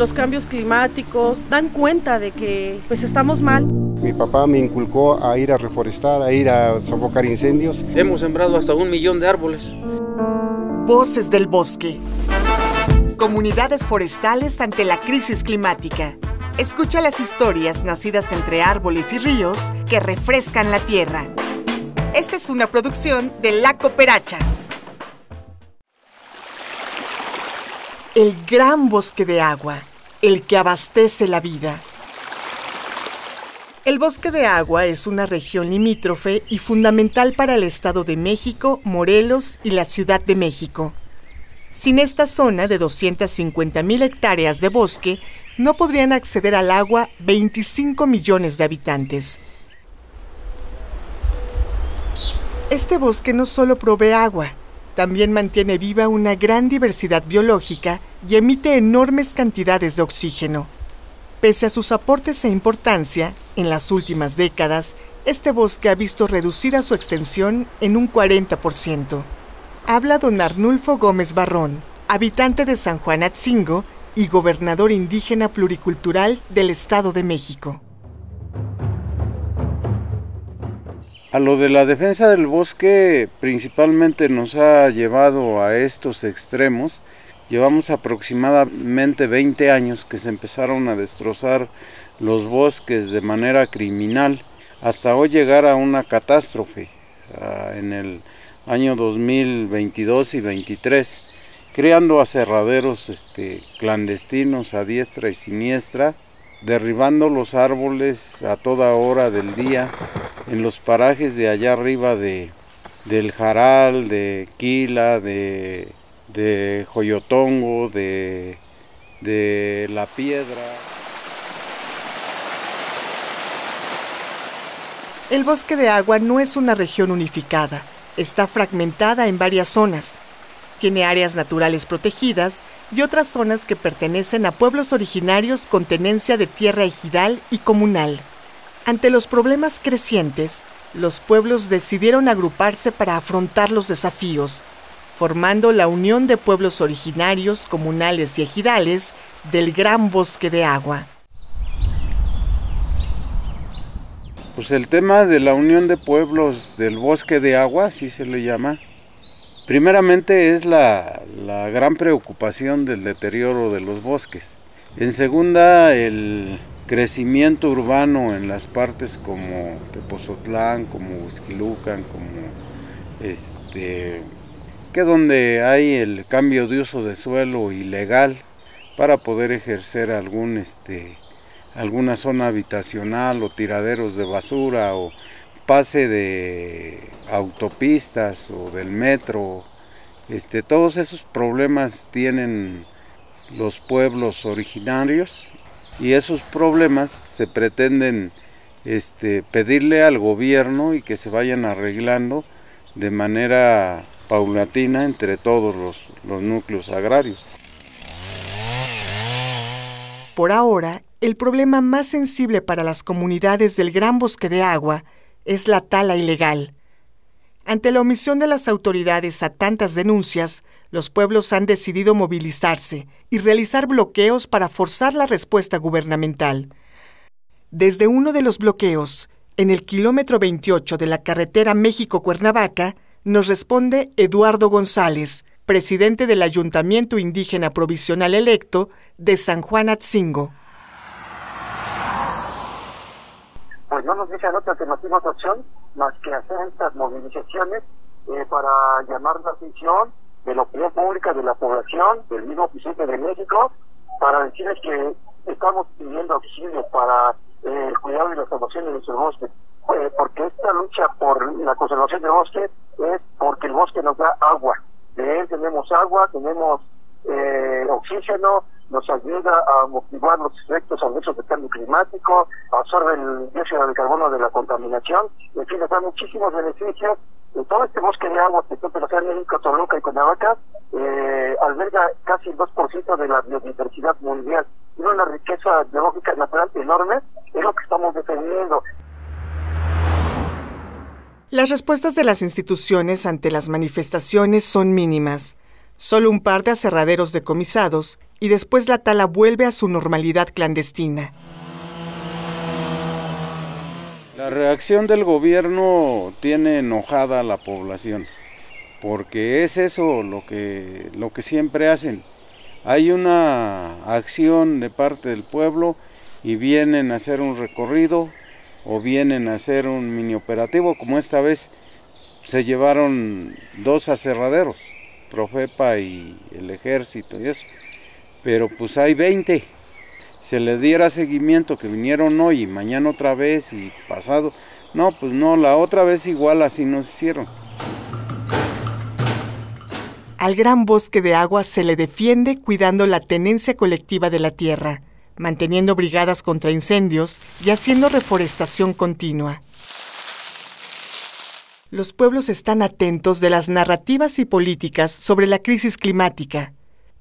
los cambios climáticos dan cuenta de que pues estamos mal. Mi papá me inculcó a ir a reforestar, a ir a sofocar incendios. Hemos sembrado hasta un millón de árboles. Voces del bosque. Comunidades forestales ante la crisis climática. Escucha las historias nacidas entre árboles y ríos que refrescan la tierra. Esta es una producción de La Cooperacha. El gran bosque de agua, el que abastece la vida. El bosque de agua es una región limítrofe y fundamental para el Estado de México, Morelos y la Ciudad de México. Sin esta zona de 250.000 hectáreas de bosque, no podrían acceder al agua 25 millones de habitantes. Este bosque no solo provee agua, también mantiene viva una gran diversidad biológica y emite enormes cantidades de oxígeno. Pese a sus aportes e importancia, en las últimas décadas, este bosque ha visto reducida su extensión en un 40%. Habla don Arnulfo Gómez Barrón, habitante de San Juan Atzingo y gobernador indígena pluricultural del Estado de México. A lo de la defensa del bosque principalmente nos ha llevado a estos extremos Llevamos aproximadamente 20 años que se empezaron a destrozar los bosques de manera criminal hasta hoy llegar a una catástrofe ah, en el año 2022 y 23, creando aserraderos este, clandestinos a diestra y siniestra, derribando los árboles a toda hora del día en los parajes de allá arriba de, del Jaral, de Quila, de de Joyotongo, de, de La Piedra. El bosque de agua no es una región unificada, está fragmentada en varias zonas. Tiene áreas naturales protegidas y otras zonas que pertenecen a pueblos originarios con tenencia de tierra ejidal y comunal. Ante los problemas crecientes, los pueblos decidieron agruparse para afrontar los desafíos, formando la Unión de Pueblos Originarios, Comunales y Ejidales del Gran Bosque de Agua. Pues el tema de la Unión de Pueblos del Bosque de Agua, así se le llama, primeramente es la, la gran preocupación del deterioro de los bosques. En segunda, el crecimiento urbano en las partes como Tepozotlán, como Huizquilucan, como este, que donde hay el cambio de uso de suelo ilegal para poder ejercer algún este alguna zona habitacional o tiraderos de basura o pase de autopistas o del metro este todos esos problemas tienen los pueblos originarios y esos problemas se pretenden este, pedirle al gobierno y que se vayan arreglando de manera paulatina entre todos los, los núcleos agrarios. Por ahora, el problema más sensible para las comunidades del Gran Bosque de Agua es la tala ilegal. Ante la omisión de las autoridades a tantas denuncias, los pueblos han decidido movilizarse y realizar bloqueos para forzar la respuesta gubernamental. Desde uno de los bloqueos, en el kilómetro 28 de la carretera México-Cuernavaca, nos responde Eduardo González, presidente del Ayuntamiento Indígena Provisional electo de San Juan Atzingo. Pues no nos dejan otra alternativa, otra opción, más que hacer estas movilizaciones eh, para llamar la atención de la opinión pública, de la población, del mismo presidente de México, para decirles que estamos pidiendo auxilio para eh, el cuidado y la conservación de nuestros bosques. Eh, porque esta lucha por la conservación del bosque es porque el bosque nos da agua. De él tenemos agua, tenemos eh, oxígeno, nos ayuda a motivar los efectos adversos del cambio climático, absorbe el dióxido de carbono de la contaminación, en fin, nos da muchísimos beneficios. Todo este bosque de agua que está en México, Toluca y Cuernavaca eh, alberga casi el 2% de la biodiversidad mundial. Tiene una riqueza biológica natural enorme, es lo que estamos defendiendo. Las respuestas de las instituciones ante las manifestaciones son mínimas. Solo un par de aserraderos decomisados y después la tala vuelve a su normalidad clandestina. La reacción del gobierno tiene enojada a la población, porque es eso lo que, lo que siempre hacen. Hay una acción de parte del pueblo y vienen a hacer un recorrido o vienen a hacer un mini operativo, como esta vez se llevaron dos aserraderos, Profepa y el ejército y eso, pero pues hay 20 se le diera seguimiento que vinieron hoy y mañana otra vez y pasado. No, pues no, la otra vez igual así nos hicieron. Al gran bosque de agua se le defiende cuidando la tenencia colectiva de la tierra, manteniendo brigadas contra incendios y haciendo reforestación continua. Los pueblos están atentos de las narrativas y políticas sobre la crisis climática,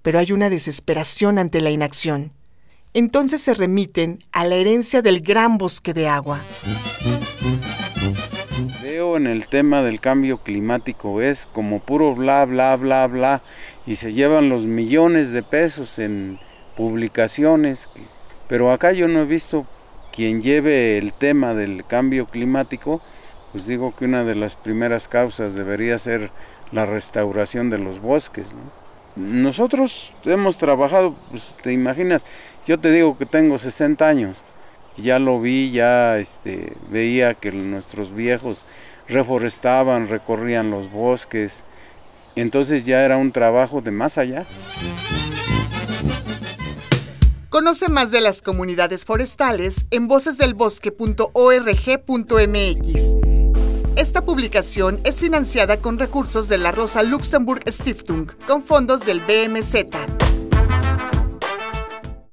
pero hay una desesperación ante la inacción entonces se remiten a la herencia del gran bosque de agua. Veo en el tema del cambio climático es como puro bla, bla, bla, bla, y se llevan los millones de pesos en publicaciones, pero acá yo no he visto quien lleve el tema del cambio climático, pues digo que una de las primeras causas debería ser la restauración de los bosques. Nosotros hemos trabajado, pues te imaginas, yo te digo que tengo 60 años, ya lo vi, ya este, veía que nuestros viejos reforestaban, recorrían los bosques, entonces ya era un trabajo de más allá. Conoce más de las comunidades forestales en vocesdelbosque.org.mx. Esta publicación es financiada con recursos de la Rosa Luxemburg Stiftung, con fondos del BMZ.